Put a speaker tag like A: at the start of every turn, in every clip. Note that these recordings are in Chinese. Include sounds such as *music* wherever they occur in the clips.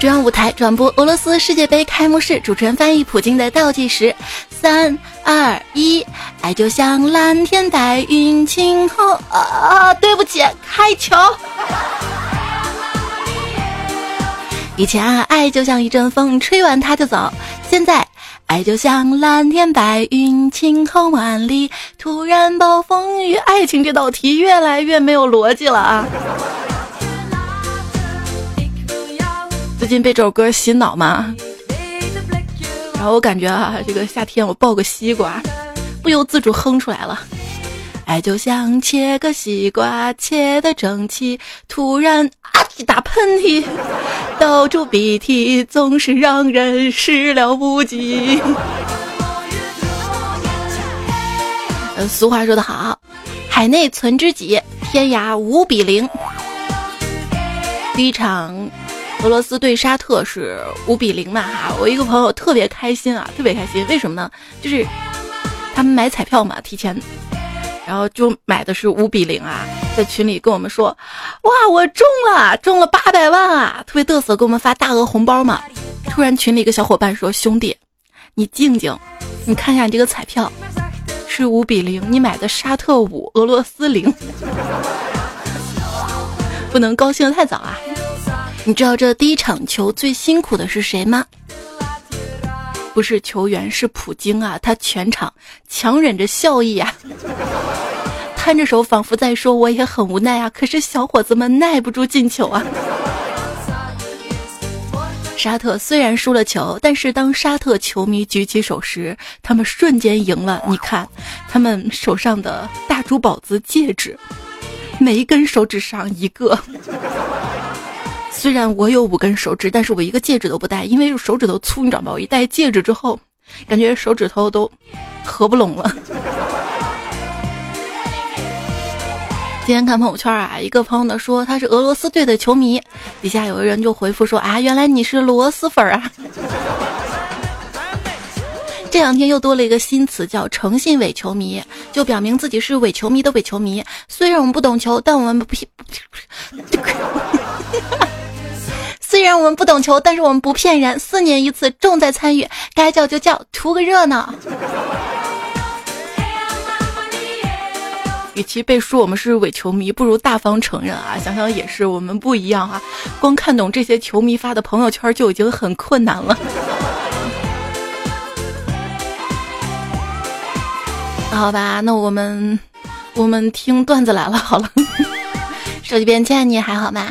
A: 中央舞台转播俄罗斯世界杯开幕式，主持人翻译普京的倒计时：三、二、一，爱就像蓝天白云晴空。啊，对不起，开球。以前啊，爱就像一阵风，吹完它就走。现在，爱就像蓝天白云晴空万里，突然暴风雨。爱情这道题越来越没有逻辑了啊！最近被这首歌洗脑嘛，然后我感觉啊，这个夏天我抱个西瓜，不由自主哼出来了。爱就像切个西瓜，切的整齐，突然啊一打喷嚏，到处鼻涕，总是让人始料不及。呃，俗话说得好，海内存知己，天涯无比邻。第一场。俄罗斯对沙特是五比零嘛哈，我一个朋友特别开心啊，特别开心，为什么呢？就是他们买彩票嘛，提前，然后就买的是五比零啊，在群里跟我们说，哇，我中了，中了八百万啊，特别嘚瑟，给我们发大额红包嘛。突然群里一个小伙伴说，兄弟，你静静，你看一下你这个彩票是五比零，你买的沙特五，俄罗斯零，*laughs* 不能高兴的太早啊。你知道这第一场球最辛苦的是谁吗？不是球员，是普京啊！他全场强忍着笑意啊，*laughs* 摊着手，仿佛在说：“我也很无奈啊。”可是小伙子们耐不住进球啊。沙特虽然输了球，但是当沙特球迷举起手时，他们瞬间赢了。你看，他们手上的大珠宝子戒指，每一根手指上一个。虽然我有五根手指，但是我一个戒指都不戴，因为手指头粗，你知道吗？我一戴戒指之后，感觉手指头都合不拢了。今天看朋友圈啊，一个朋友呢说他是俄罗斯队的球迷，底下有个人就回复说啊，原来你是螺蛳粉啊。这两天又多了一个新词叫诚信伪球迷，就表明自己是伪球迷的伪球迷。虽然我们不懂球，但我们不不不。虽然我们不懂球，但是我们不骗人。四年一次，重在参与，该叫就叫，图个热闹。与其被说我们是伪球迷，不如大方承认啊！想想也是，我们不一样啊。光看懂这些球迷发的朋友圈就已经很困难了。*laughs* 好吧，那我们我们听段子来了。好了，*laughs* 手机边，亲爱你还好吗？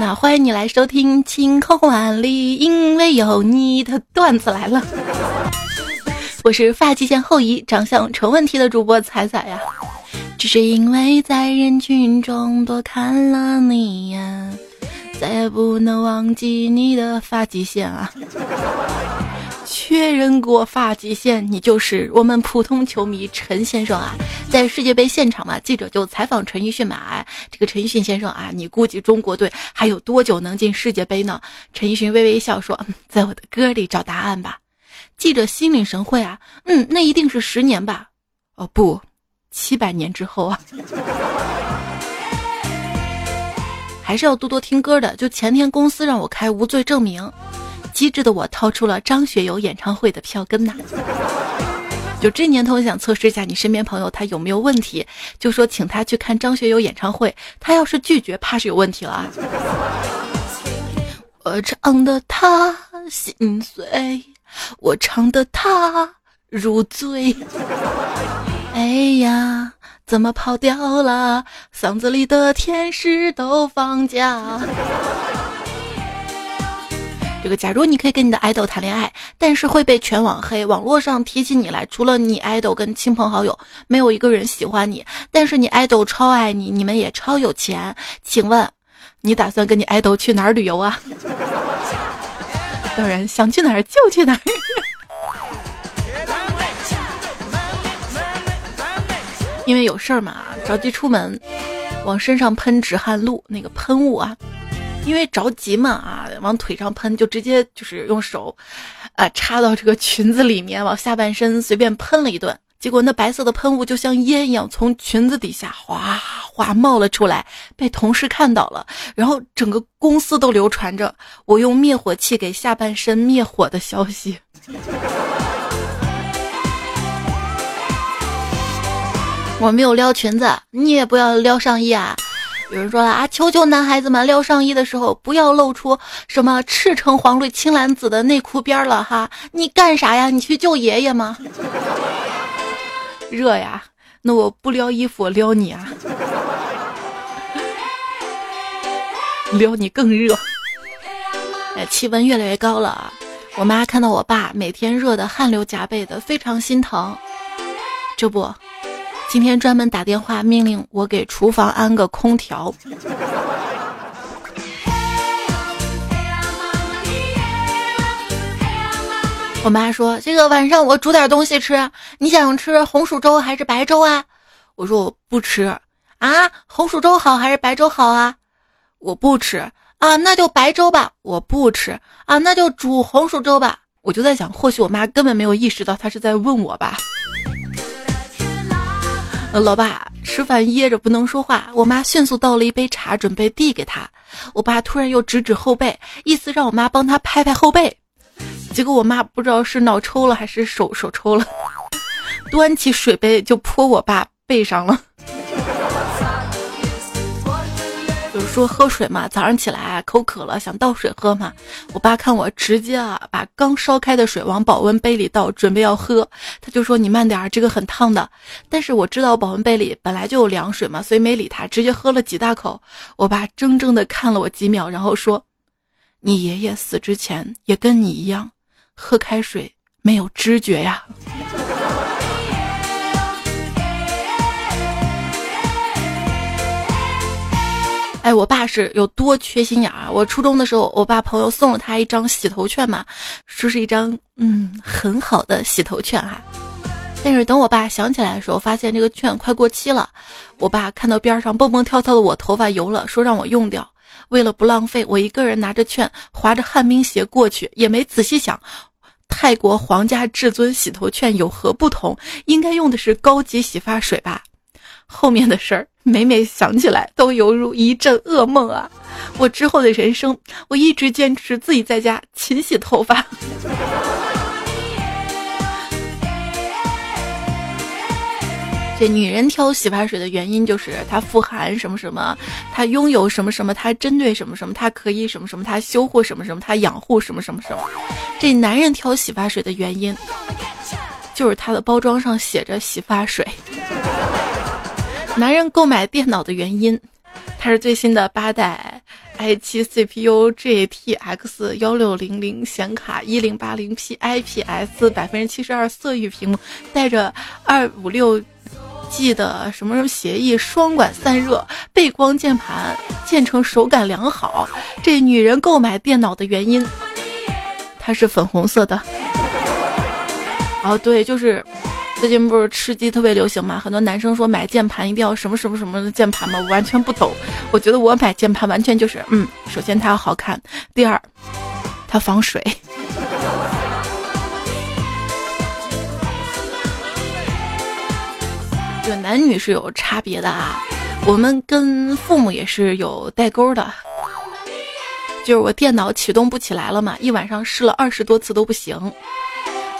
A: 那欢迎你来收听《晴空万里》，因为有你的段子来了。我是发际线后移、长相成问题的主播彩彩呀。只是因为在人群中多看了你一眼，再也不能忘记你的发际线啊。确认过发际线，你就是我们普通球迷陈先生啊！在世界杯现场嘛，记者就采访陈奕迅嘛，这个陈奕迅先生啊，你估计中国队还有多久能进世界杯呢？陈奕迅微微笑说：“在我的歌里找答案吧。”记者心领神会啊，嗯，那一定是十年吧？哦不，七百年之后啊，*laughs* 还是要多多听歌的。就前天公司让我开无罪证明。机智的我掏出了张学友演唱会的票根呐，就这年头想测试一下你身边朋友他有没有问题，就说请他去看张学友演唱会，他要是拒绝，怕是有问题了。我唱的他心碎，我唱的他如醉，哎呀，怎么跑掉了？嗓子里的天使都放假。这个，假如你可以跟你的爱豆谈恋爱，但是会被全网黑，网络上提起你来，除了你爱豆跟亲朋好友，没有一个人喜欢你。但是你爱豆超爱你，你们也超有钱，请问，你打算跟你爱豆去哪儿旅游啊？*laughs* 当然，想去哪儿就去哪儿。因为有事儿嘛，着急出门，往身上喷止汗露那个喷雾啊。因为着急嘛啊，往腿上喷，就直接就是用手，啊插到这个裙子里面，往下半身随便喷了一顿，结果那白色的喷雾就像烟一样从裙子底下哗哗冒了出来，被同事看到了，然后整个公司都流传着我用灭火器给下半身灭火的消息。我没有撩裙子，你也不要撩上衣啊！有人说了啊，求求男孩子们撩上衣的时候不要露出什么赤橙黄绿青蓝紫的内裤边了哈！你干啥呀？你去救爷爷吗？热呀，那我不撩衣服，我撩你啊！撩你更热。哎，气温越来越高了啊！我妈看到我爸每天热的汗流浃背的，非常心疼。这不。今天专门打电话命令我给厨房安个空调。我妈说：“这个晚上我煮点东西吃，你想吃红薯粥还是白粥啊？”我说：“我不吃啊，红薯粥好还是白粥好啊？”我不吃啊，那就白粥吧。我不吃啊，那就煮红薯粥吧。我就在想，或许我妈根本没有意识到她是在问我吧。呃老爸吃饭噎着不能说话，我妈迅速倒了一杯茶准备递给他，我爸突然又指指后背，意思让我妈帮他拍拍后背，结果我妈不知道是脑抽了还是手手抽了，*laughs* 端起水杯就泼我爸背上了。就说喝水嘛，早上起来口渴了，想倒水喝嘛。我爸看我直接啊，把刚烧开的水往保温杯里倒，准备要喝，他就说：“你慢点儿，这个很烫的。”但是我知道保温杯里本来就有凉水嘛，所以没理他，直接喝了几大口。我爸怔怔的看了我几秒，然后说：“你爷爷死之前也跟你一样，喝开水没有知觉呀。”哎，我爸是有多缺心眼儿？我初中的时候，我爸朋友送了他一张洗头券嘛，说是一张嗯很好的洗头券哈。但是等我爸想起来的时候，发现这个券快过期了。我爸看到边上蹦蹦跳跳的我头发油了，说让我用掉。为了不浪费，我一个人拿着券，划着旱冰鞋过去，也没仔细想，泰国皇家至尊洗头券有何不同？应该用的是高级洗发水吧？后面的事儿。每每想起来，都犹如一阵噩梦啊！我之后的人生，我一直坚持自己在家勤洗头发。这女人挑洗发水的原因就是它富含什么什么，它拥有什么什么，它针对什么什么，它可以什么什么，它修护什么什么，它养护什么什么什么。这男人挑洗发水的原因，就是它的包装上写着洗发水。男人购买电脑的原因，它是最新的八代 i7 CPU GTX 幺六零零显卡，一零八零 P IPS 百分之七十二色域屏幕，带着二五六 G 的什么什么协议，双管散热，背光键盘，键程手感良好。这女人购买电脑的原因，它是粉红色的。哦，对，就是。最近不是吃鸡特别流行嘛？很多男生说买键盘一定要什么什么什么的键盘嘛，我完全不懂。我觉得我买键盘完全就是，嗯，首先它要好看，第二，它防水。*laughs* 就男女是有差别的啊，我们跟父母也是有代沟的。就是我电脑启动不起来了嘛，一晚上试了二十多次都不行，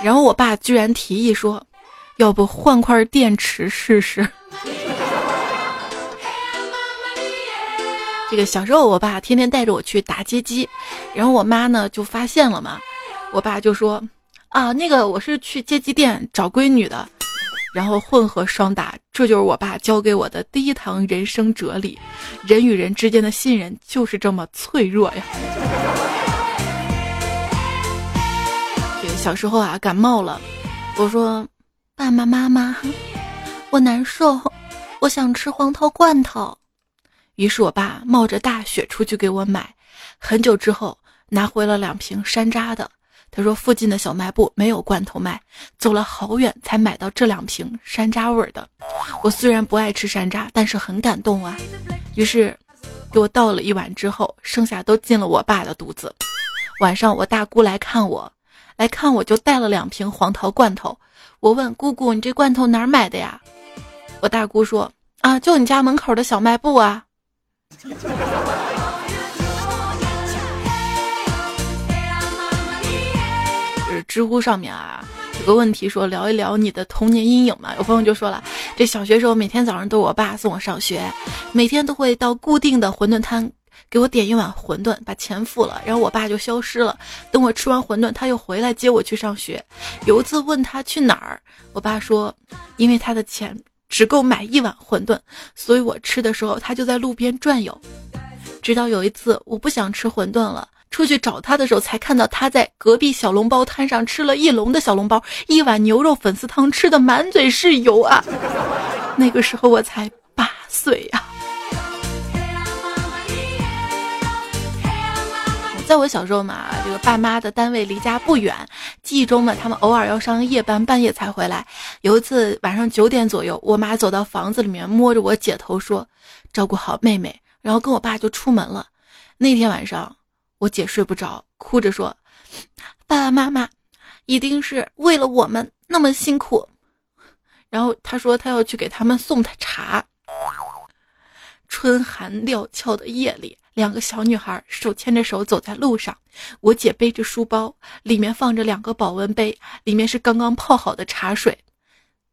A: 然后我爸居然提议说。要不换块电池试试？这个小时候，我爸天天带着我去打街机，然后我妈呢就发现了嘛，我爸就说：“啊，那个我是去街机店找闺女的，然后混合双打。”这就是我爸教给我的第一堂人生哲理：人与人之间的信任就是这么脆弱呀。这个小时候啊，感冒了，我说。爸爸妈妈，我难受，我想吃黄桃罐头。于是我爸冒着大雪出去给我买。很久之后拿回了两瓶山楂的。他说附近的小卖部没有罐头卖，走了好远才买到这两瓶山楂味的。我虽然不爱吃山楂，但是很感动啊。于是给我倒了一碗之后，剩下都进了我爸的肚子。晚上我大姑来看我，来看我就带了两瓶黄桃罐头。我问姑姑：“你这罐头哪儿买的呀？”我大姑说：“啊，就你家门口的小卖部啊。”是知乎上面啊，有个问题说聊一聊你的童年阴影嘛。有朋友就说了，这小学时候每天早上都是我爸送我上学，每天都会到固定的馄饨摊给我点一碗馄饨，把钱付了，然后我爸就消失了。等我吃完馄饨，他又回来接我去上学。有一次问他去哪儿，我爸说，因为他的钱。只够买一碗馄饨，所以我吃的时候他就在路边转悠。直到有一次我不想吃馄饨了，出去找他的时候，才看到他在隔壁小笼包摊上吃了一笼的小笼包，一碗牛肉粉丝汤吃的满嘴是油啊！*laughs* 那个时候我才八岁呀。在我小时候嘛，这个爸妈的单位离家不远，记忆中嘛，他们偶尔要上夜班，半夜才回来。有一次晚上九点左右，我妈走到房子里面，摸着我姐头说：“照顾好妹妹。”然后跟我爸就出门了。那天晚上，我姐睡不着，哭着说：“爸爸妈妈一定是为了我们那么辛苦。”然后她说她要去给他们送茶。春寒料峭的夜里。两个小女孩手牵着手走在路上，我姐背着书包，里面放着两个保温杯，里面是刚刚泡好的茶水。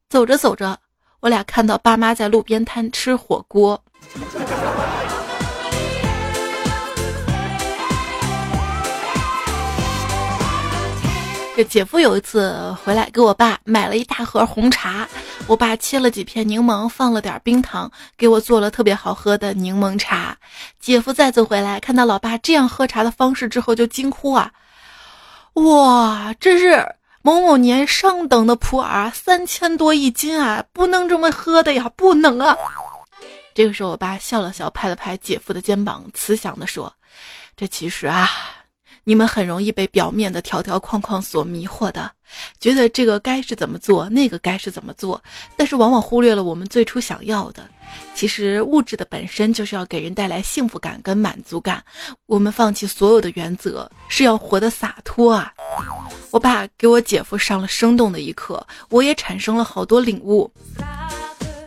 A: 走着走着，我俩看到爸妈在路边摊吃火锅。这姐夫有一次回来，给我爸买了一大盒红茶。我爸切了几片柠檬，放了点冰糖，给我做了特别好喝的柠檬茶。姐夫再次回来，看到老爸这样喝茶的方式之后，就惊呼啊：“哇，这是某某年上等的普洱，三千多一斤啊，不能这么喝的呀，不能啊！”这个时候，我爸笑了笑，拍了拍姐夫的肩膀，慈祥地说：“这其实啊。”你们很容易被表面的条条框框所迷惑的，觉得这个该是怎么做，那个该是怎么做，但是往往忽略了我们最初想要的。其实物质的本身就是要给人带来幸福感跟满足感。我们放弃所有的原则，是要活得洒脱啊！我爸给我姐夫上了生动的一课，我也产生了好多领悟。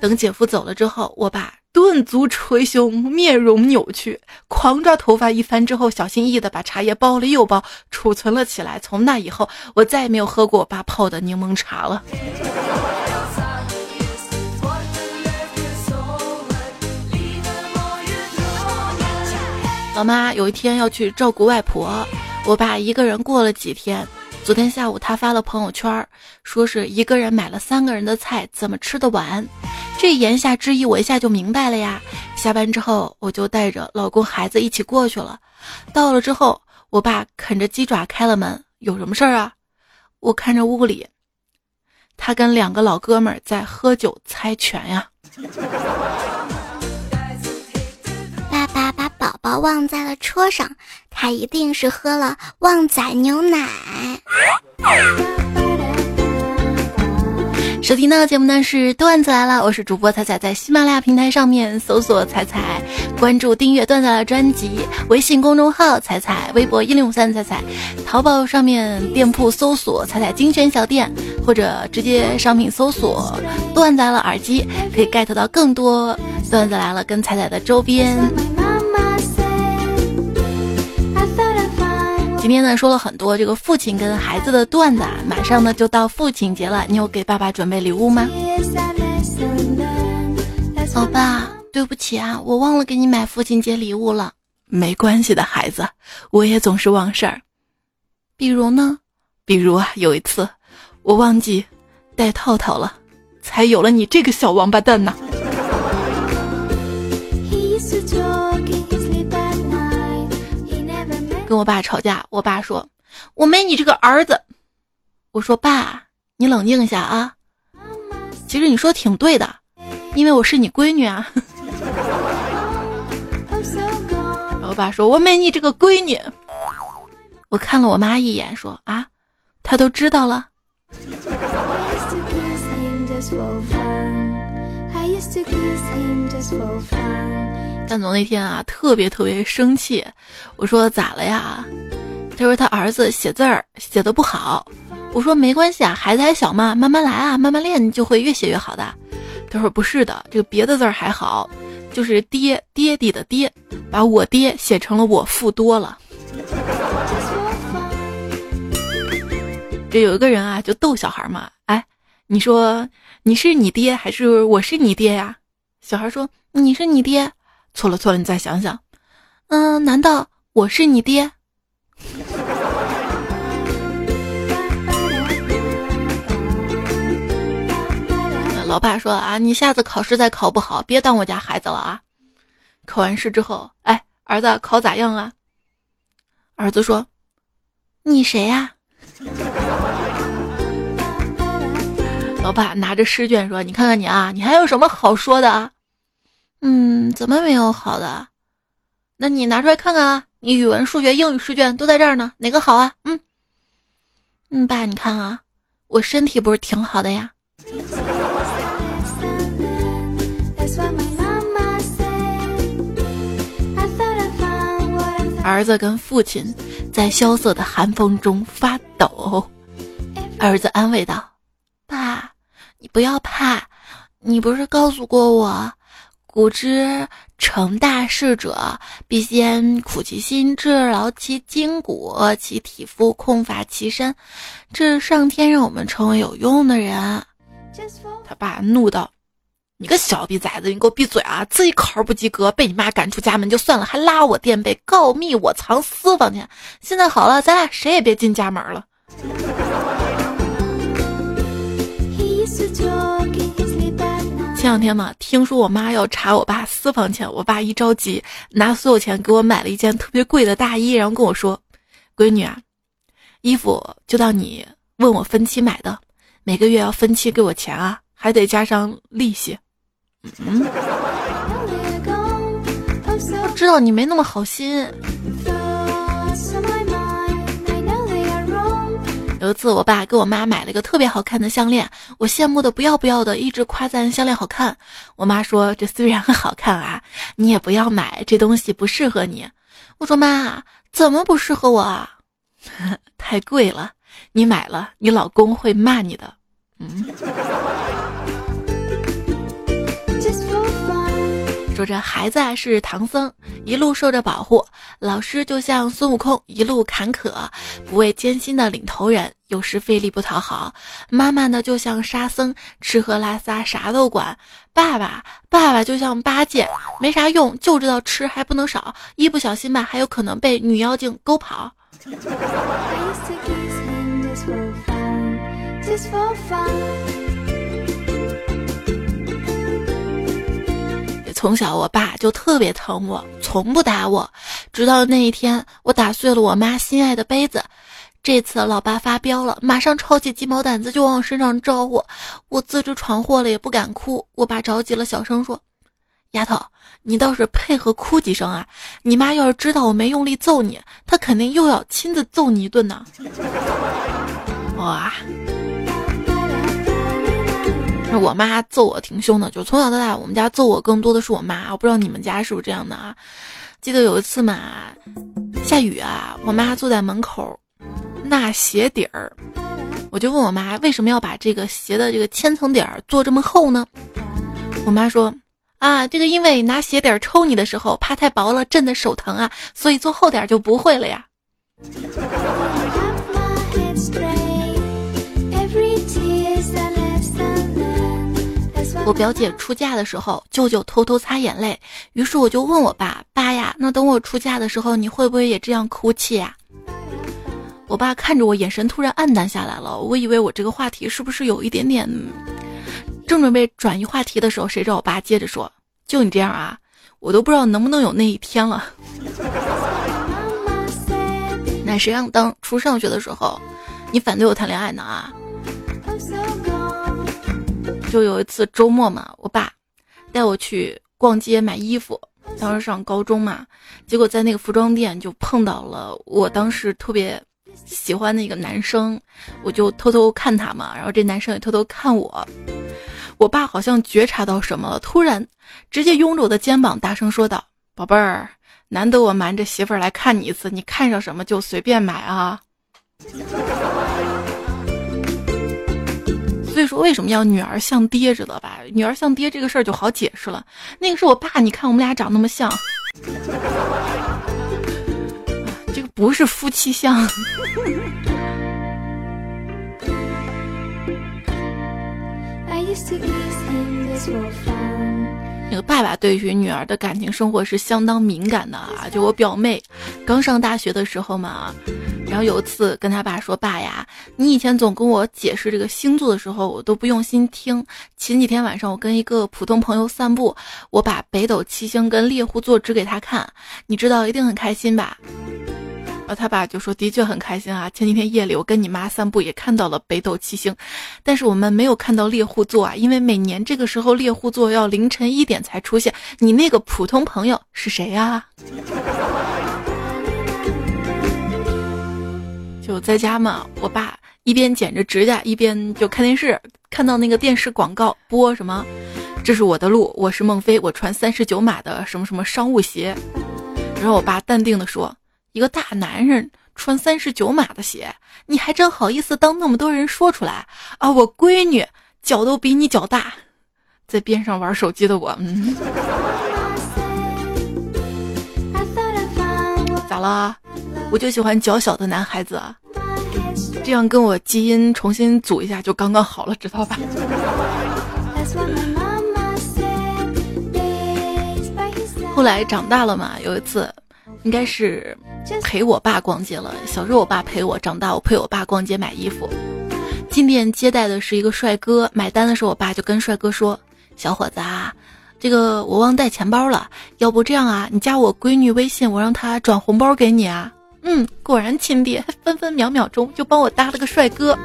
A: 等姐夫走了之后，我爸。顿足捶胸，面容扭曲，狂抓头发一番之后，小心翼翼的把茶叶包了又包，储存了起来。从那以后，我再也没有喝过我爸泡的柠檬茶了。老妈有一天要去照顾外婆，我爸一个人过了几天。昨天下午，他发了朋友圈，说是一个人买了三个人的菜，怎么吃得完？这言下之意，我一下就明白了呀。下班之后，我就带着老公、孩子一起过去了。到了之后，我爸啃着鸡爪开了门，有什么事儿啊？我看着屋里，他跟两个老哥们儿在喝酒猜拳呀。
B: 爸爸把宝宝忘在了车上，他一定是喝了旺仔牛奶。
A: 收听到的节目呢是段子来了，我是主播彩彩，在喜马拉雅平台上面搜索彩彩，关注订阅段子来了专辑，微信公众号彩彩，微博一零五三彩彩，淘宝上面店铺搜索彩彩精选小店，或者直接商品搜索段子来了耳机，可以 get 到更多段子来了跟彩彩的周边。今天呢说了很多这个父亲跟孩子的段子啊，马上呢就到父亲节了，你有给爸爸准备礼物吗？老爸，对不起啊，我忘了给你买父亲节礼物了。没关系的，孩子，我也总是忘事儿。比如呢？比如啊，有一次我忘记带套套了，才有了你这个小王八蛋呐。跟我爸吵架，我爸说：“我没你这个儿子。”我说：“爸，你冷静一下啊。其实你说挺对的，因为我是你闺女啊。”我爸说：“我没你这个闺女。”我看了我妈一眼，说：“啊，他都知道了。”蛋总那天啊，特别特别生气。我说咋了呀？他说他儿子写字儿写的不好。我说没关系啊，孩子还小嘛，慢慢来啊，慢慢练就会越写越好的。他说不是的，这个别的字儿还好，就是爹爹地的爹，把我爹写成了我父多了。这有一个人啊，就逗小孩嘛，哎，你说你是你爹还是我是你爹呀？小孩说你是你爹，错了错了，你再想想，嗯，难道我是你爹？*laughs* 老爸说啊，你下次考试再考不好，别当我家孩子了啊！考完试之后，哎，儿子考咋样啊？儿子说：“你谁呀？” *laughs* 老爸拿着试卷说：“你看看你啊，你还有什么好说的啊？”嗯，怎么没有好的？那你拿出来看看啊！你语文、数学、英语试卷都在这儿呢，哪个好啊？嗯，嗯，爸，你看啊，我身体不是挺好的呀。儿子跟父亲在萧瑟的寒风中发抖，儿子安慰道：“爸，你不要怕，你不是告诉过我，古之成大事者，必先苦其心志，劳其筋骨，其体肤，空乏其身，这是上天让我们成为有用的人。”他爸怒道。你个小逼崽子，你给我闭嘴啊！自己考试不及格，被你妈赶出家门就算了，还拉我垫背，告密我藏私房钱。现在好了，咱俩谁也别进家门了。两天嘛，听说我妈要查我爸私房钱，我爸一着急，拿所有钱给我买了一件特别贵的大衣，然后跟我说：“闺女啊，衣服就当你问我分期买的，每个月要分期给我钱啊，还得加上利息。”嗯，我知道你没那么好心。有一次，我爸给我妈买了一个特别好看的项链，我羡慕的不要不要的，一直夸赞项链好看。我妈说：“这虽然很好看啊，你也不要买，这东西不适合你。”我说：“妈，怎么不适合我啊？*laughs* 太贵了，你买了，你老公会骂你的。”嗯。说这孩子啊是唐僧，一路受着保护；老师就像孙悟空，一路坎坷，不畏艰辛的领头人，有时费力不讨好；妈妈呢就像沙僧，吃喝拉撒啥都管；爸爸，爸爸就像八戒，没啥用，就知道吃还不能少，一不小心吧还有可能被女妖精勾跑。从小，我爸就特别疼我，从不打我，直到那一天，我打碎了我妈心爱的杯子。这次老爸发飙了，马上抄起鸡毛掸子就往我身上招呼。我自知闯祸了，也不敢哭。我爸着急了，小声说：“丫头，你倒是配合哭几声啊！你妈要是知道我没用力揍你，她肯定又要亲自揍你一顿呢。”哇！我妈揍我挺凶的，就从小到大，我们家揍我更多的是我妈。我不知道你们家是不是这样的啊？记得有一次嘛，下雨啊，我妈坐在门口纳鞋底儿，我就问我妈为什么要把这个鞋的这个千层底儿做这么厚呢？我妈说啊，这个因为拿鞋底儿抽你的时候怕太薄了震的手疼啊，所以做厚点就不会了呀。我表姐出嫁的时候，舅舅偷偷擦眼泪，于是我就问我爸：“爸呀，那等我出嫁的时候，你会不会也这样哭泣呀？”我爸看着我，眼神突然黯淡下来了。我以为我这个话题是不是有一点点……正准备转移话题的时候，谁知道我爸接着说：“就你这样啊，我都不知道能不能有那一天了。”那谁让当初上学的时候，你反对我谈恋爱呢啊？就有一次周末嘛，我爸带我去逛街买衣服。当时上高中嘛，结果在那个服装店就碰到了我当时特别喜欢的一个男生，我就偷偷看他嘛，然后这男生也偷偷看我。我爸好像觉察到什么了，突然直接拥着我的肩膀，大声说道：“宝贝儿，难得我瞒着媳妇儿来看你一次，你看上什么就随便买啊。”所以说为什么要女儿像爹，知道吧？女儿像爹这个事儿就好解释了。那个是我爸，你看我们俩长那么像，这个不是夫妻相。那个爸爸对于女儿的感情生活是相当敏感的啊！就我表妹刚上大学的时候嘛，然后有一次跟他爸说：“爸呀，你以前总跟我解释这个星座的时候，我都不用心听。前几天晚上我跟一个普通朋友散步，我把北斗七星跟猎户座指给他看，你知道一定很开心吧？”然后他爸就说：“的确很开心啊！前几天夜里我跟你妈散步也看到了北斗七星，但是我们没有看到猎户座啊，因为每年这个时候猎户座要凌晨一点才出现。你那个普通朋友是谁呀？” *laughs* 就在家嘛，我爸一边剪着指甲，一边就看电视，看到那个电视广告播什么：“这是我的路，我是孟非，我穿三十九码的什么什么商务鞋。”然后我爸淡定的说。一个大男人穿三十九码的鞋，你还真好意思当那么多人说出来啊！我闺女脚都比你脚大，在边上玩手机的我，嗯，咋了？我就喜欢脚小的男孩子，这样跟我基因重新组一下就刚刚好了，知道吧？后来长大了嘛，有一次。应该是陪我爸逛街了。小时候我爸陪我，长大我陪我爸逛街买衣服。进店接待的是一个帅哥，买单的时候我爸就跟帅哥说：“小伙子啊，这个我忘带钱包了，要不这样啊，你加我闺女微信，我让她转红包给你啊。”嗯，果然亲爹，分分秒秒钟就帮我搭了个帅哥。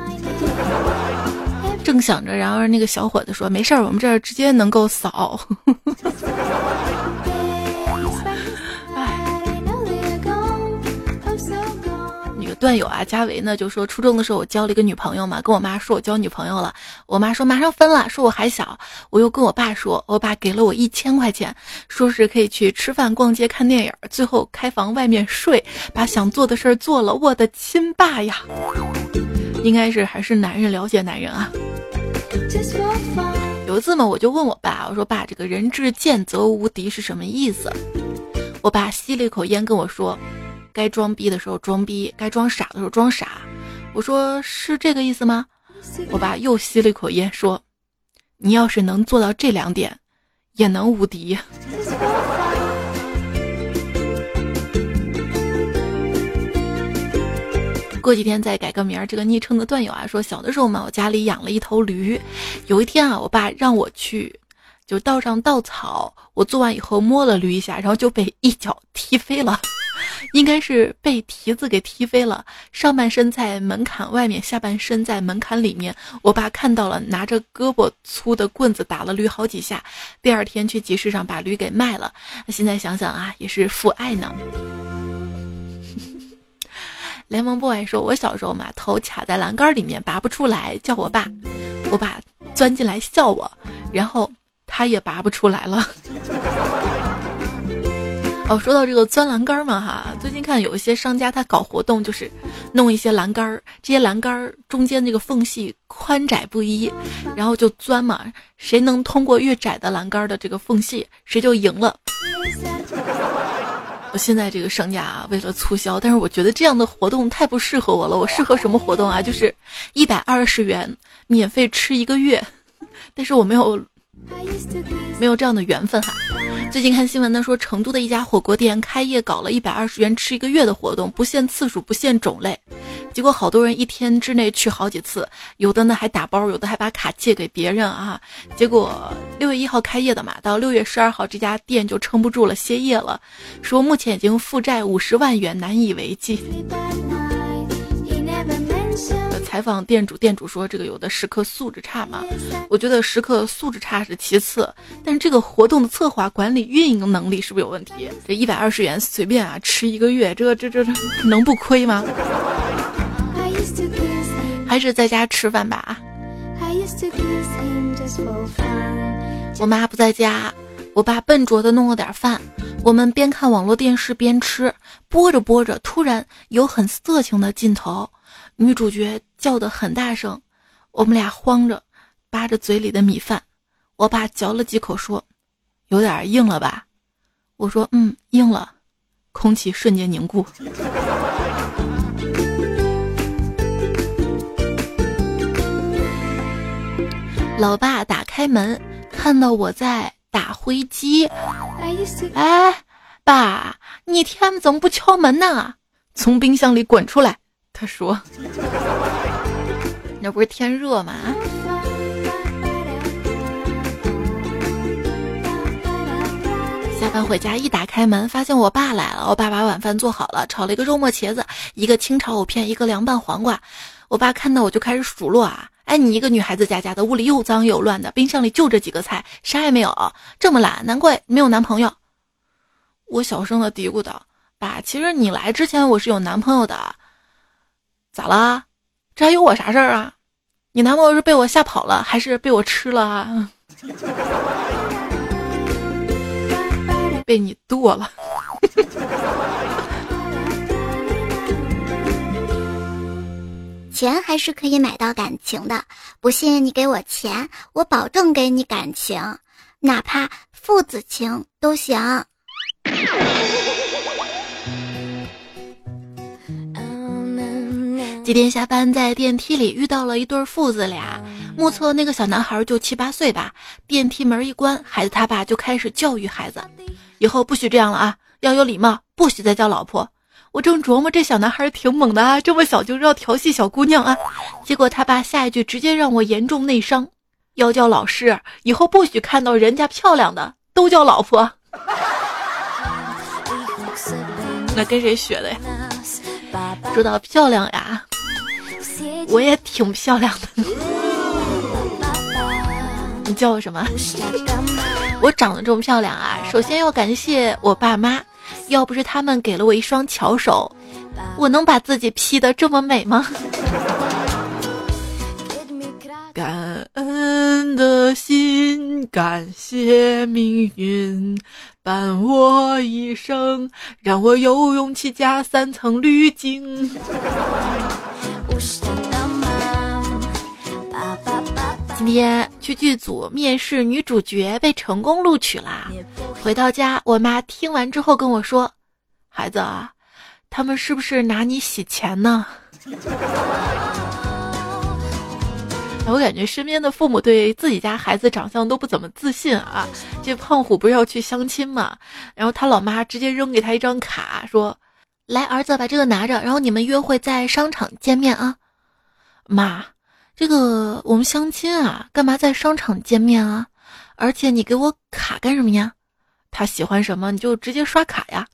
A: 正想着，然而那个小伙子说：“没事儿，我们这儿直接能够扫。*laughs* ”段友啊，嘉维呢就说初中的时候我交了一个女朋友嘛，跟我妈说我交女朋友了，我妈说马上分了，说我还小，我又跟我爸说，我爸给了我一千块钱，说是可以去吃饭、逛街、看电影，最后开房外面睡，把想做的事儿做了，我的亲爸呀，应该是还是男人了解男人啊。有一次嘛，我就问我爸，我说爸，这个人至贱则无敌是什么意思？我爸吸了一口烟跟我说。该装逼的时候装逼，该装傻的时候装傻。我说是这个意思吗？我爸又吸了一口烟，说：“你要是能做到这两点，也能无敌。”过几天再改个名儿。这个昵称的段友啊说，小的时候嘛，我家里养了一头驴。有一天啊，我爸让我去，就倒上稻草。我做完以后摸了驴一下，然后就被一脚踢飞了。应该是被蹄子给踢飞了，上半身在门槛外面，下半身在门槛里面。我爸看到了，拿着胳膊粗的棍子打了驴好几下。第二天去集市上把驴给卖了。现在想想啊，也是父爱呢。*laughs* 联盟 boy 说：“我小时候嘛，头卡在栏杆里面拔不出来，叫我爸，我爸钻进来笑我，然后他也拔不出来了。”哦，说到这个钻栏杆嘛，哈，最近看有一些商家他搞活动，就是弄一些栏杆儿，这些栏杆儿中间这个缝隙宽窄不一，然后就钻嘛，谁能通过越窄的栏杆的这个缝隙，谁就赢了。我现在这个商家啊，为了促销，但是我觉得这样的活动太不适合我了。我适合什么活动啊？就是一百二十元免费吃一个月，但是我没有没有这样的缘分哈。最近看新闻呢，说成都的一家火锅店开业搞了一百二十元吃一个月的活动，不限次数，不限种类。结果好多人一天之内去好几次，有的呢还打包，有的还把卡借给别人啊。结果六月一号开业的嘛，到六月十二号这家店就撑不住了，歇业了，说目前已经负债五十万元，难以为继。采访店主，店主说：“这个有的食客素质差嘛？我觉得食客素质差是其次，但是这个活动的策划、管理、运营能力是不是有问题？这一百二十元随便啊吃一个月，这这这这能不亏吗？还是在家吃饭吧啊。我妈不在家，我爸笨拙的弄了点饭，我们边看网络电视边吃，播着播着，突然有很色情的镜头。”女主角叫的很大声，我们俩慌着，扒着嘴里的米饭，我爸嚼了几口说：“有点硬了吧？”我说：“嗯，硬了。”空气瞬间凝固。老爸打开门，看到我在打灰机。哎，爸，你天怎么不敲门呢？从冰箱里滚出来。他说：“那不是天热吗？”下班回家一打开门，发现我爸来了。我爸把晚饭做好了，炒了一个肉末茄子，一个清炒藕片，一个凉拌黄瓜。我爸看到我就开始数落啊。哎，你一个女孩子家家的，屋里又脏又乱的，冰箱里就这几个菜，啥也没有，这么懒，难怪没有男朋友。我小声的嘀咕道：“爸，其实你来之前我是有男朋友的，咋了？这还有我啥事儿啊？你男朋友是被我吓跑了，还是被我吃了啊？被你剁了。*laughs* ”
B: 钱还是可以买到感情的，不信你给我钱，我保证给你感情，哪怕父子情都行。
A: 今天下班在电梯里遇到了一对父子俩，目测那个小男孩就七八岁吧。电梯门一关，孩子他爸就开始教育孩子，以后不许这样了啊，要有礼貌，不许再叫老婆。我正琢磨这小男孩挺猛的啊，这么小就知道调戏小姑娘啊。结果他爸下一句直接让我严重内伤，要叫老师，以后不许看到人家漂亮的都叫老婆。*laughs* 那跟谁学的呀？说到漂亮呀，我也挺漂亮的。你叫我什么？我长得这么漂亮啊，首先要感谢我爸妈。要不是他们给了我一双巧手，我能把自己 P 的这么美吗？感恩的心，感谢命运伴我一生，让我有勇气加三层滤镜。今天去剧组面试女主角，被成功录取啦。回到家，我妈听完之后跟我说：“孩子啊，他们是不是拿你洗钱呢？”我感觉身边的父母对自己家孩子长相都不怎么自信啊。这胖虎不是要去相亲嘛，然后他老妈直接扔给他一张卡，说：“来，儿子，把这个拿着，然后你们约会在商场见面啊。”妈。这个我们相亲啊，干嘛在商场见面啊？而且你给我卡干什么呀？他喜欢什么你就直接刷卡呀。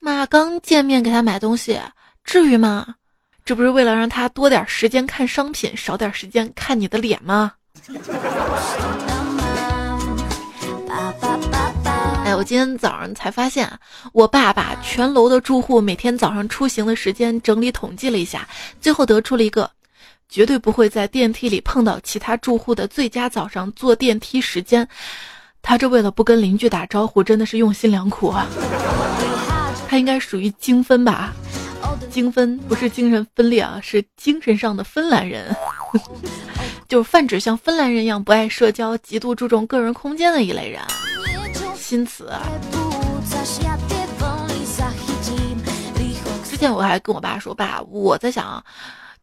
A: 妈刚见面给他买东西，至于吗？这不是为了让他多点时间看商品，少点时间看你的脸吗？*laughs* 哎，我今天早上才发现，我爸把全楼的住户每天早上出行的时间整理统计了一下，最后得出了一个。绝对不会在电梯里碰到其他住户的最佳早上坐电梯时间，他这为了不跟邻居打招呼，真的是用心良苦啊。*laughs* 他应该属于精分吧？精分不是精神分裂啊，是精神上的芬兰人，*laughs* 就是泛指像芬兰人一样不爱社交、极度注重个人空间的一类人。新词。之前我还跟我爸说，爸，我在想啊。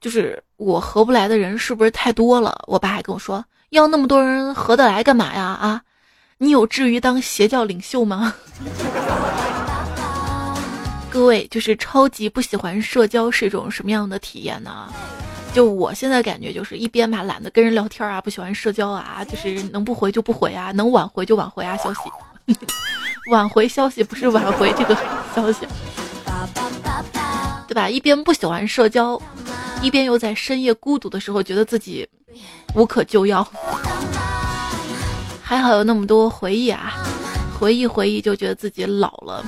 A: 就是我合不来的人是不是太多了？我爸还跟我说，要那么多人合得来干嘛呀？啊，你有至于当邪教领袖吗？*laughs* 各位，就是超级不喜欢社交是一种什么样的体验呢？就我现在感觉就是一边吧懒得跟人聊天啊，不喜欢社交啊，就是能不回就不回啊，能挽回就挽回啊，消息，*laughs* 挽回消息不是挽回这个消息，对吧？一边不喜欢社交。一边又在深夜孤独的时候，觉得自己无可救药。还好有那么多回忆啊，回忆回忆就觉得自己老了。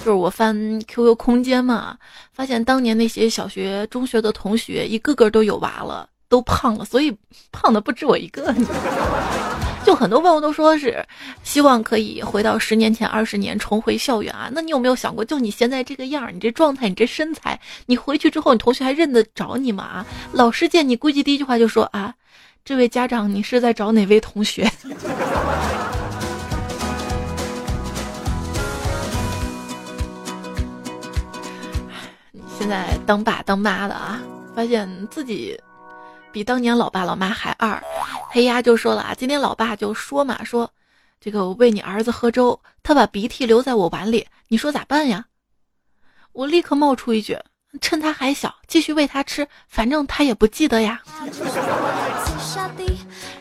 A: 就是我翻 QQ 空间嘛，发现当年那些小学、中学的同学，一个个都有娃了，都胖了，所以胖的不止我一个。*laughs* 就很多朋友都说是希望可以回到十年前、二十年，重回校园啊。那你有没有想过，就你现在这个样，你这状态，你这身材，你回去之后，你同学还认得着你吗？啊，老师见你，估计第一句话就说啊，这位家长，你是在找哪位同学？现在当爸当妈的啊，发现自己。比当年老爸老妈还二，黑鸭就说了啊，今天老爸就说嘛，说这个我喂你儿子喝粥，他把鼻涕留在我碗里，你说咋办呀？我立刻冒出一句，趁他还小，继续喂他吃，反正他也不记得呀。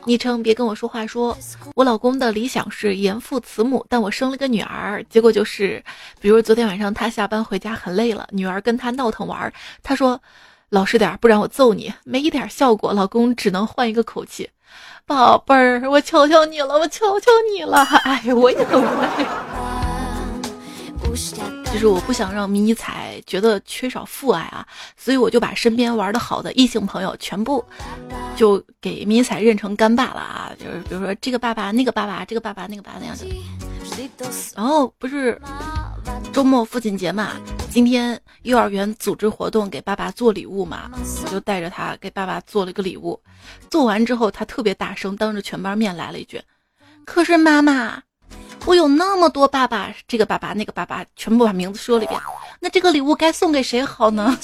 A: 昵称别跟我说话，说我老公的理想是严父慈母，但我生了个女儿，结果就是，比如昨天晚上他下班回家很累了，女儿跟他闹腾玩，他说。老实点，不然我揍你，没一点效果。老公只能换一个口气，宝贝儿，我求求你了，我求求你了。*laughs* 哎，我也很无奈。就是我不想让迷彩觉得缺少父爱啊，所以我就把身边玩的好的异性朋友全部就给迷彩认成干爸了啊。就是比如说这个爸爸、那个爸爸、这个爸爸、那个爸爸那样的。然后不是周末父亲节嘛？今天幼儿园组织活动给爸爸做礼物嘛，我就带着他给爸爸做了个礼物。做完之后，他特别大声，当着全班面来了一句：“可是妈妈，我有那么多爸爸，这个爸爸那个爸爸，全部把名字说了一遍。那这个礼物该送给谁好呢？”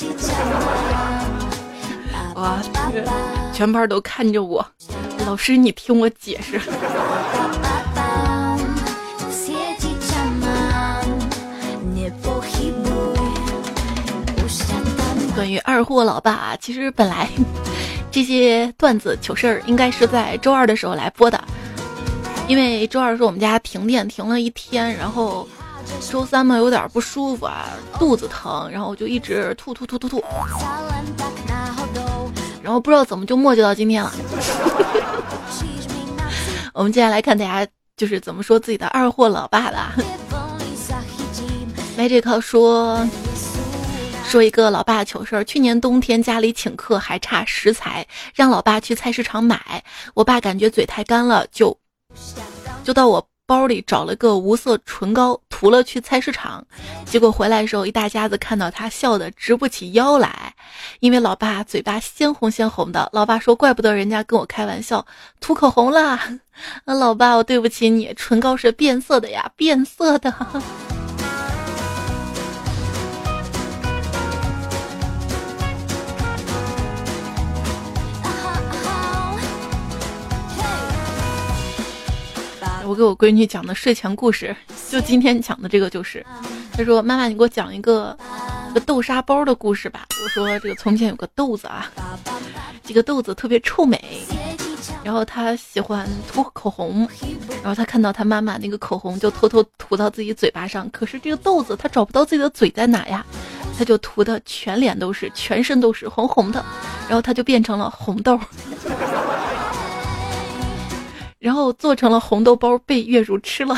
A: *laughs* 哇，全班都看着我，老师你听我解释。*laughs* 关于二货老爸，其实本来 *laughs* 这些段子糗事儿应该是在周二的时候来播的，因为周二是我们家停电停了一天，然后周三嘛有点不舒服啊，肚子疼，然后我就一直吐吐吐吐吐，然后不知道怎么就磨叽到今天了。*laughs* 我们接下来看大家就是怎么说自己的二货老爸吧。Magic 说。说一个老爸的糗事儿。去年冬天家里请客还差食材，让老爸去菜市场买。我爸感觉嘴太干了，就就到我包里找了个无色唇膏涂了去菜市场。结果回来的时候，一大家子看到他笑得直不起腰来，因为老爸嘴巴鲜红鲜红的。老爸说：“怪不得人家跟我开玩笑，涂口红了。”啊，老爸，我对不起你，唇膏是变色的呀，变色的。给我闺女讲的睡前故事，就今天讲的这个就是，她说：“妈妈，你给我讲一个个豆沙包的故事吧。”我说：“这个从前有个豆子啊，这个豆子特别臭美，然后他喜欢涂口红，然后他看到他妈妈那个口红就偷偷涂到自己嘴巴上，可是这个豆子他找不到自己的嘴在哪呀，他就涂的全脸都是，全身都是红红的，然后他就变成了红豆。”然后做成了红豆包，被月如吃了。*laughs*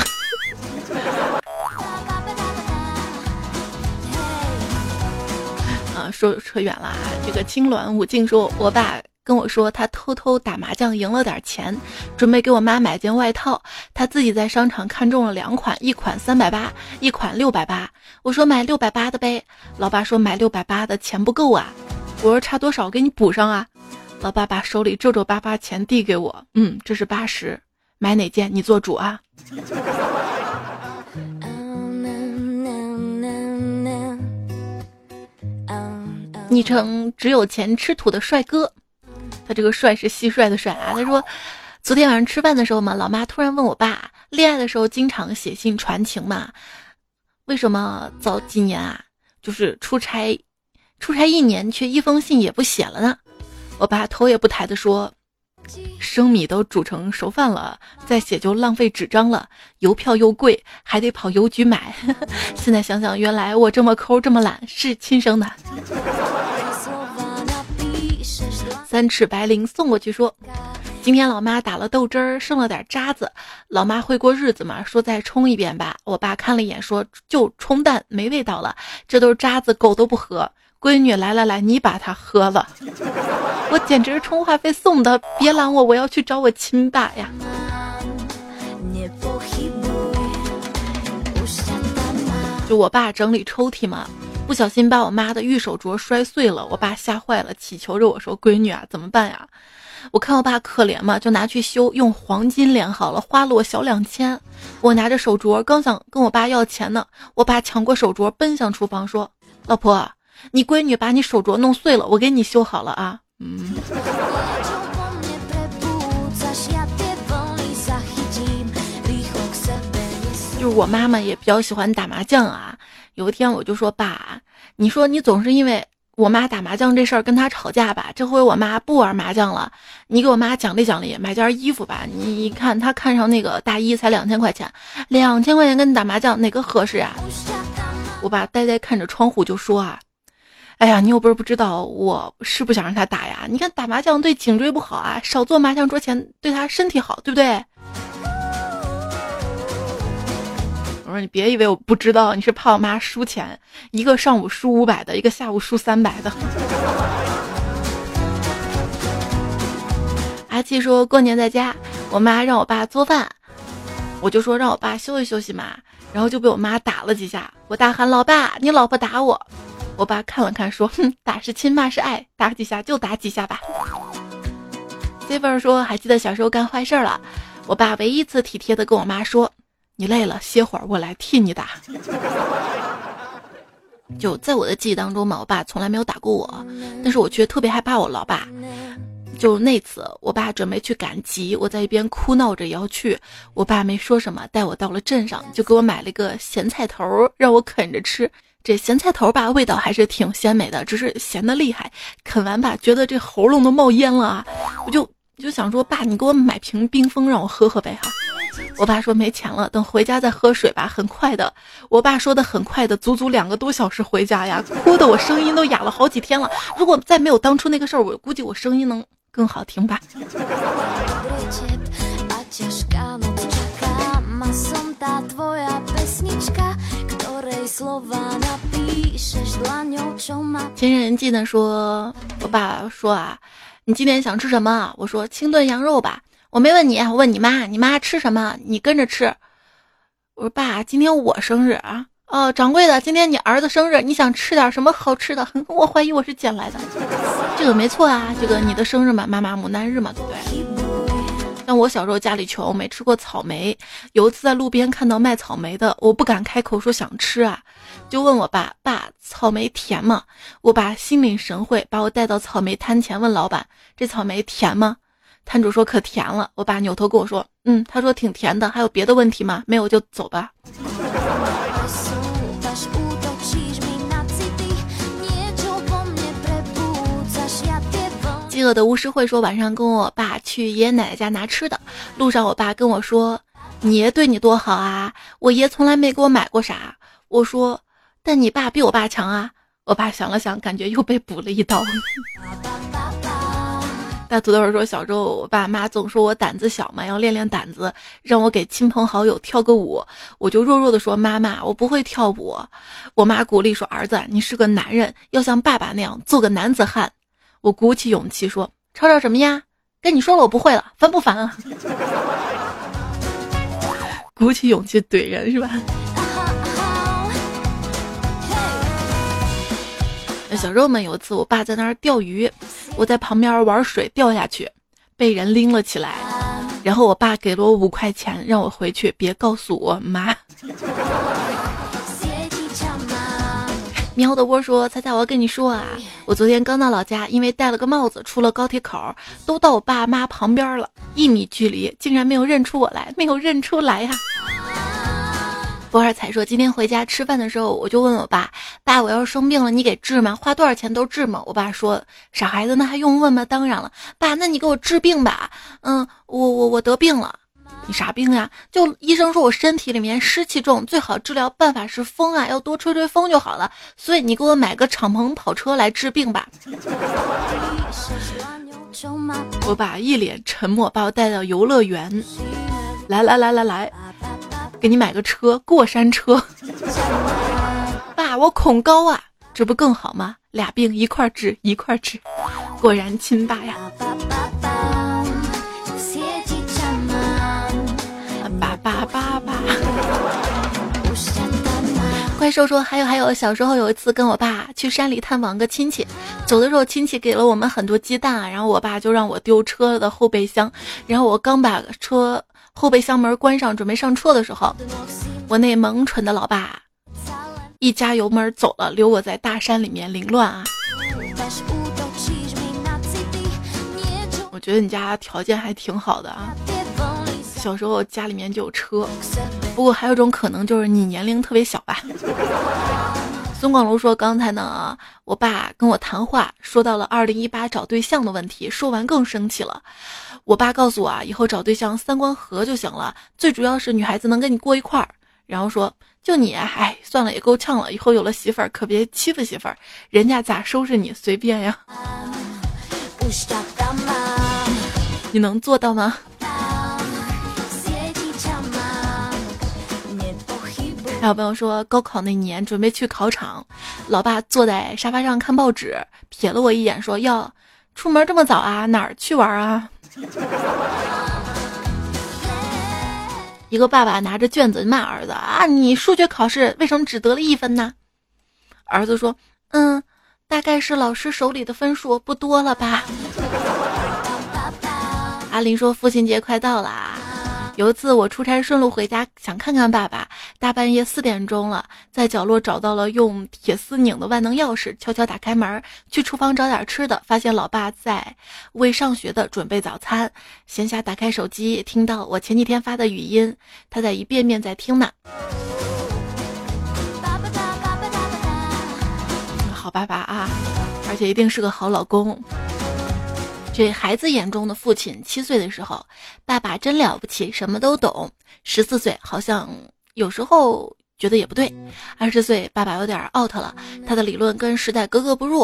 A: 啊，说扯远了啊。这个青鸾武静说，我爸跟我说，他偷偷打麻将赢了点钱，准备给我妈买件外套。他自己在商场看中了两款，一款三百八，一款六百八。我说买六百八的呗。老爸说买六百八的钱不够啊。我说差多少，给你补上啊。老爸把手里皱皱巴巴钱递给我，嗯，这是八十，买哪件你做主啊。昵称只有钱吃土的帅哥，他这个帅是蟋蟀的帅啊。他说，昨天晚上吃饭的时候嘛，老妈突然问我爸，恋爱的时候经常写信传情嘛，为什么早几年啊，就是出差，出差一年却一封信也不写了呢？我爸头也不抬的说：“生米都煮成熟饭了，再写就浪费纸张了，邮票又贵，还得跑邮局买。*laughs* 现在想想，原来我这么抠，这么懒，是亲生的。”三尺白绫送过去说：“今天老妈打了豆汁儿，剩了点渣子，老妈会过日子嘛？说再冲一遍吧。”我爸看了一眼说：“就冲淡，没味道了，这都是渣子，狗都不喝。”闺女，来来来，你把它喝了，我简直是充话费送的，别拦我，我要去找我亲爸呀。就我爸整理抽屉嘛，不小心把我妈的玉手镯摔碎了，我爸吓坏了，祈求着我说：“闺女啊，怎么办呀？”我看我爸可怜嘛，就拿去修，用黄金连好了，花了我小两千。我拿着手镯，刚想跟我爸要钱呢，我爸抢过手镯，奔向厨房说：“老婆，你闺女把你手镯弄碎了，我给你修好了啊。”嗯。就是我妈妈也比较喜欢打麻将啊。有一天我就说爸，你说你总是因为我妈打麻将这事儿跟她吵架吧？这回我妈不玩麻将了，你给我妈奖励奖励，买件衣服吧。你一看她看上那个大衣才两千块钱，两千块钱跟你打麻将哪个合适啊？我爸呆呆看着窗户就说啊，哎呀，你又不是不知道，我是不想让他打呀。你看打麻将对颈椎不好啊，少坐麻将桌前对他身体好，对不对？我说你别以为我不知道，你是怕我妈输钱，一个上午输五百的，一个下午输三百的。*laughs* 阿七说过年在家，我妈让我爸做饭，我就说让我爸休息休息嘛，然后就被我妈打了几下。我大喊老爸，你老婆打我，我爸看了看说，哼，打是亲，骂是爱，打几下就打几下吧。C 份说还记得小时候干坏事了，我爸唯一一次体贴的跟我妈说。你累了，歇会儿，我来替你打。就在我的记忆当中嘛，我爸从来没有打过我，但是我却特别害怕我老爸。就那次，我爸准备去赶集，我在一边哭闹着也要去，我爸没说什么，带我到了镇上，就给我买了一个咸菜头让我啃着吃。这咸菜头吧，味道还是挺鲜美的，只是咸的厉害。啃完吧，觉得这喉咙都冒烟了啊！我就就想说，爸，你给我买瓶冰峰让我喝喝呗哈。我爸说没钱了，等回家再喝水吧。很快的，我爸说的很快的，足足两个多小时回家呀，哭的我声音都哑了好几天了。如果再没有当初那个事儿，我估计我声音能更好听吧。前人记得说，我爸说啊，你今天想吃什么？我说清炖羊肉吧。我没问你，我问你妈，你妈吃什么？你跟着吃。我说爸，今天我生日啊！哦，掌柜的，今天你儿子生日，你想吃点什么好吃的？哼 *laughs* 我怀疑我是捡来的，这个没错啊，这个你的生日嘛，妈妈母难日嘛，对不对？像我小时候家里穷，没吃过草莓。有一次在路边看到卖草莓的，我不敢开口说想吃啊，就问我爸，爸，草莓甜吗？我爸心领神会，把我带到草莓摊前，问老板，这草莓甜吗？摊主说可甜了，我爸扭头跟我说：“嗯，他说挺甜的，还有别的问题吗？没有就走吧。”饥饿的巫师会说晚上跟我爸去爷爷奶奶家拿吃的，路上我爸跟我说：“你爷对你多好啊，我爷从来没给我买过啥。”我说：“但你爸比我爸强啊。”我爸想了想，感觉又被补了一刀。大土豆说：“小时候，我爸妈总说我胆子小嘛，要练练胆子，让我给亲朋好友跳个舞。我就弱弱的说：‘妈妈，我不会跳舞。’我妈鼓励说：‘儿子，你是个男人，要像爸爸那样做个男子汉。’我鼓起勇气说：‘吵吵什么呀？跟你说了，我不会了，烦不烦啊？’ *laughs* 鼓起勇气怼人是吧？”小肉们有一次，我爸在那儿钓鱼，我在旁边玩水掉下去，被人拎了起来，然后我爸给了我五块钱，让我回去别告诉我妈。喵的窝说：“猜猜我要跟你说啊，我昨天刚到老家，因为戴了个帽子，出了高铁口，都到我爸妈旁边了，一米距离，竟然没有认出我来，没有认出来呀。”博尔彩说：“今天回家吃饭的时候，我就问我爸，爸，我要是生病了，你给治吗？花多少钱都治吗？”我爸说：“傻孩子，那还用问吗？当然了，爸，那你给我治病吧。嗯，我我我得病了，你啥病呀？就医生说我身体里面湿气重，最好治疗办法是风啊，要多吹吹风就好了。所以你给我买个敞篷跑车来治病吧。”我爸一脸沉默，把我带到游乐园，来来来来来。给你买个车，过山车。*laughs* 爸，我恐高啊，这不更好吗？俩病一块治，一块治，果然亲爸呀。爸爸。怪兽说：“还有还有，小时候有一次跟我爸去山里探访个亲戚，走的时候亲戚给了我们很多鸡蛋，然后我爸就让我丢车的后备箱，然后我刚把车后备箱门关上，准备上车的时候，我那萌蠢的老爸一加油门走了，留我在大山里面凌乱啊！我觉得你家条件还挺好的啊。”小时候家里面就有车，不过还有种可能就是你年龄特别小吧。孙广龙说：“刚才呢，我爸跟我谈话，说到了二零一八找对象的问题，说完更生气了。我爸告诉我啊，以后找对象三观合就行了，最主要是女孩子能跟你过一块儿。然后说，就你，哎，算了，也够呛了。以后有了媳妇儿，可别欺负媳妇儿，人家咋收拾你随便呀。*laughs* 你能做到吗？”还有朋友说，高考那年准备去考场，老爸坐在沙发上看报纸，瞥了我一眼，说：“要出门这么早啊？哪儿去玩啊？” *laughs* 一个爸爸拿着卷子骂儿子：“啊，你数学考试为什么只得了一分呢？”儿子说：“嗯，大概是老师手里的分数不多了吧。*laughs* ”阿林说：“父亲节快到了。”有一次我出差顺路回家，想看看爸爸。大半夜四点钟了，在角落找到了用铁丝拧的万能钥匙，悄悄打开门，去厨房找点吃的。发现老爸在为上学的准备早餐。闲暇打开手机，听到我前几天发的语音，他在一遍遍在听呢。好爸爸啊，而且一定是个好老公。这孩子眼中的父亲，七岁的时候，爸爸真了不起，什么都懂。十四岁，好像有时候觉得也不对。二十岁，爸爸有点 out 了，他的理论跟时代格格不入。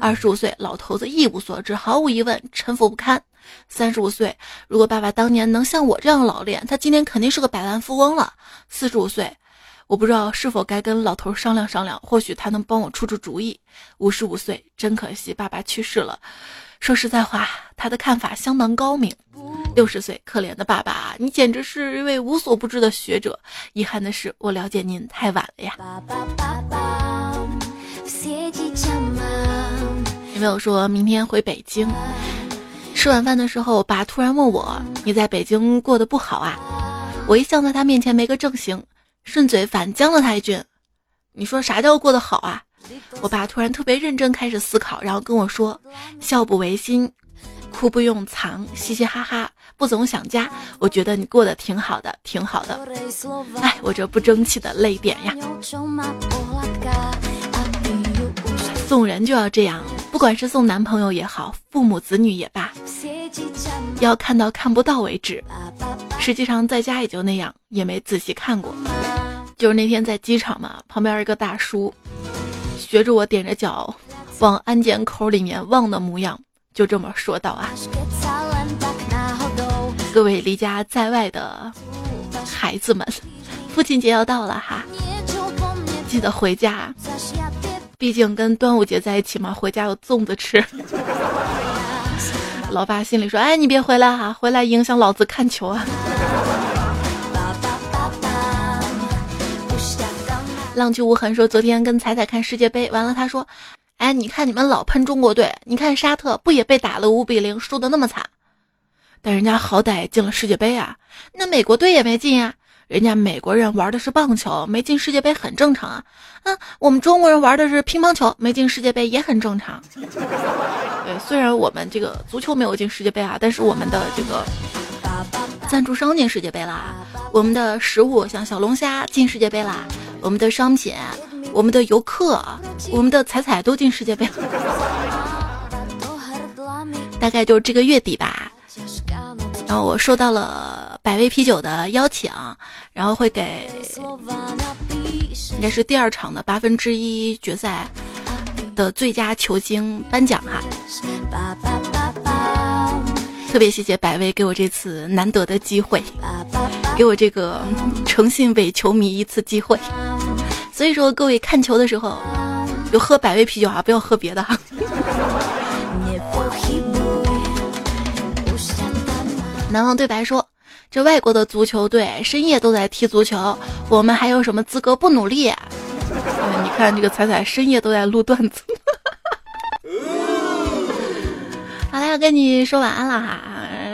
A: 二十五岁，老头子一无所知，毫无疑问，沉浮不堪。三十五岁，如果爸爸当年能像我这样老练，他今天肯定是个百万富翁了。四十五岁，我不知道是否该跟老头商量商量，或许他能帮我出出主意。五十五岁，真可惜，爸爸去世了。说实在话，他的看法相当高明。六十岁，可怜的爸爸，你简直是一位无所不知的学者。遗憾的是，我了解您太晚了呀。有没有说明天回北京？吃晚饭的时候，爸突然问我：“你在北京过得不好啊？”我一向在他面前没个正形，顺嘴反将了他一句：“你说啥叫过得好啊？”我爸突然特别认真，开始思考，然后跟我说：“笑不违心，哭不用藏，嘻嘻哈哈，不总想家。我觉得你过得挺好的，挺好的。哎，我这不争气的泪点呀！送人就要这样，不管是送男朋友也好，父母子女也罢，要看到看不到为止。实际上在家也就那样，也没仔细看过。就是那天在机场嘛，旁边一个大叔。”学着我踮着脚往安检口里面望的模样，就这么说道啊！各位离家在外的孩子们，父亲节要到了哈，记得回家，毕竟跟端午节在一起嘛，回家有粽子吃。*laughs* 老爸心里说：“哎，你别回来哈，回来影响老子看球啊！”浪迹无痕说：“昨天跟彩彩看世界杯，完了他说，哎，你看你们老喷中国队，你看沙特不也被打了五比零，输的那么惨，但人家好歹进了世界杯啊。那美国队也没进呀，人家美国人玩的是棒球，没进世界杯很正常啊。嗯，我们中国人玩的是乒乓球，没进世界杯也很正常。*laughs* 对，虽然我们这个足球没有进世界杯啊，但是我们的这个赞助商进世界杯啦，我们的食物像小龙虾进世界杯啦。”我们的商品，我们的游客，我们的彩彩都进世界杯了，*laughs* 大概就是这个月底吧。然后我收到了百威啤酒的邀请，然后会给，应该是第二场的八分之一决赛的最佳球星颁奖哈。特别谢谢百威给我这次难得的机会，给我这个诚信伪球迷一次机会。所以说，各位看球的时候，有喝百威啤酒啊，不要喝别的哈。南方对白说：“这外国的足球队深夜都在踢足球，我们还有什么资格不努力？*laughs* 你看这个彩彩深夜都在录段子。*laughs* 好了，要跟你说晚安了哈，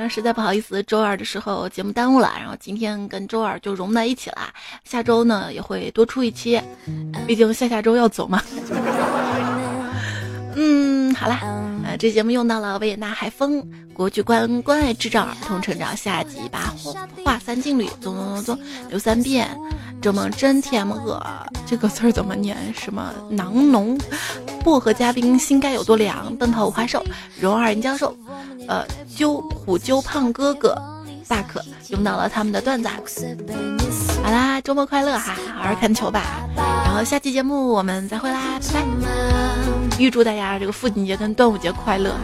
A: 实在不好意思，周二的时候节目耽误了，然后今天跟周二就融在一起了，下周呢也会多出一期，毕竟下下周要走嘛。*laughs* 嗯，好啦，这节目用到了维也纳海风国剧关关爱智障儿童成长下集，把画三定律总总总总留三遍。这么真甜么恶，这个字儿怎么念？什么囊浓？薄荷嘉宾心该有多凉？奔跑五花兽，蓉儿教授，呃，揪虎揪胖哥哥，大可用到了他们的段子。好啦，周末快乐哈，好好看球吧。然后下期节目我们再会啦，拜拜！预祝大家这个父亲节跟端午节快乐，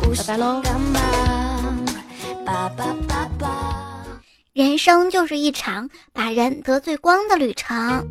A: 拜拜喽！
B: 人生就是一场把人得罪光的旅程。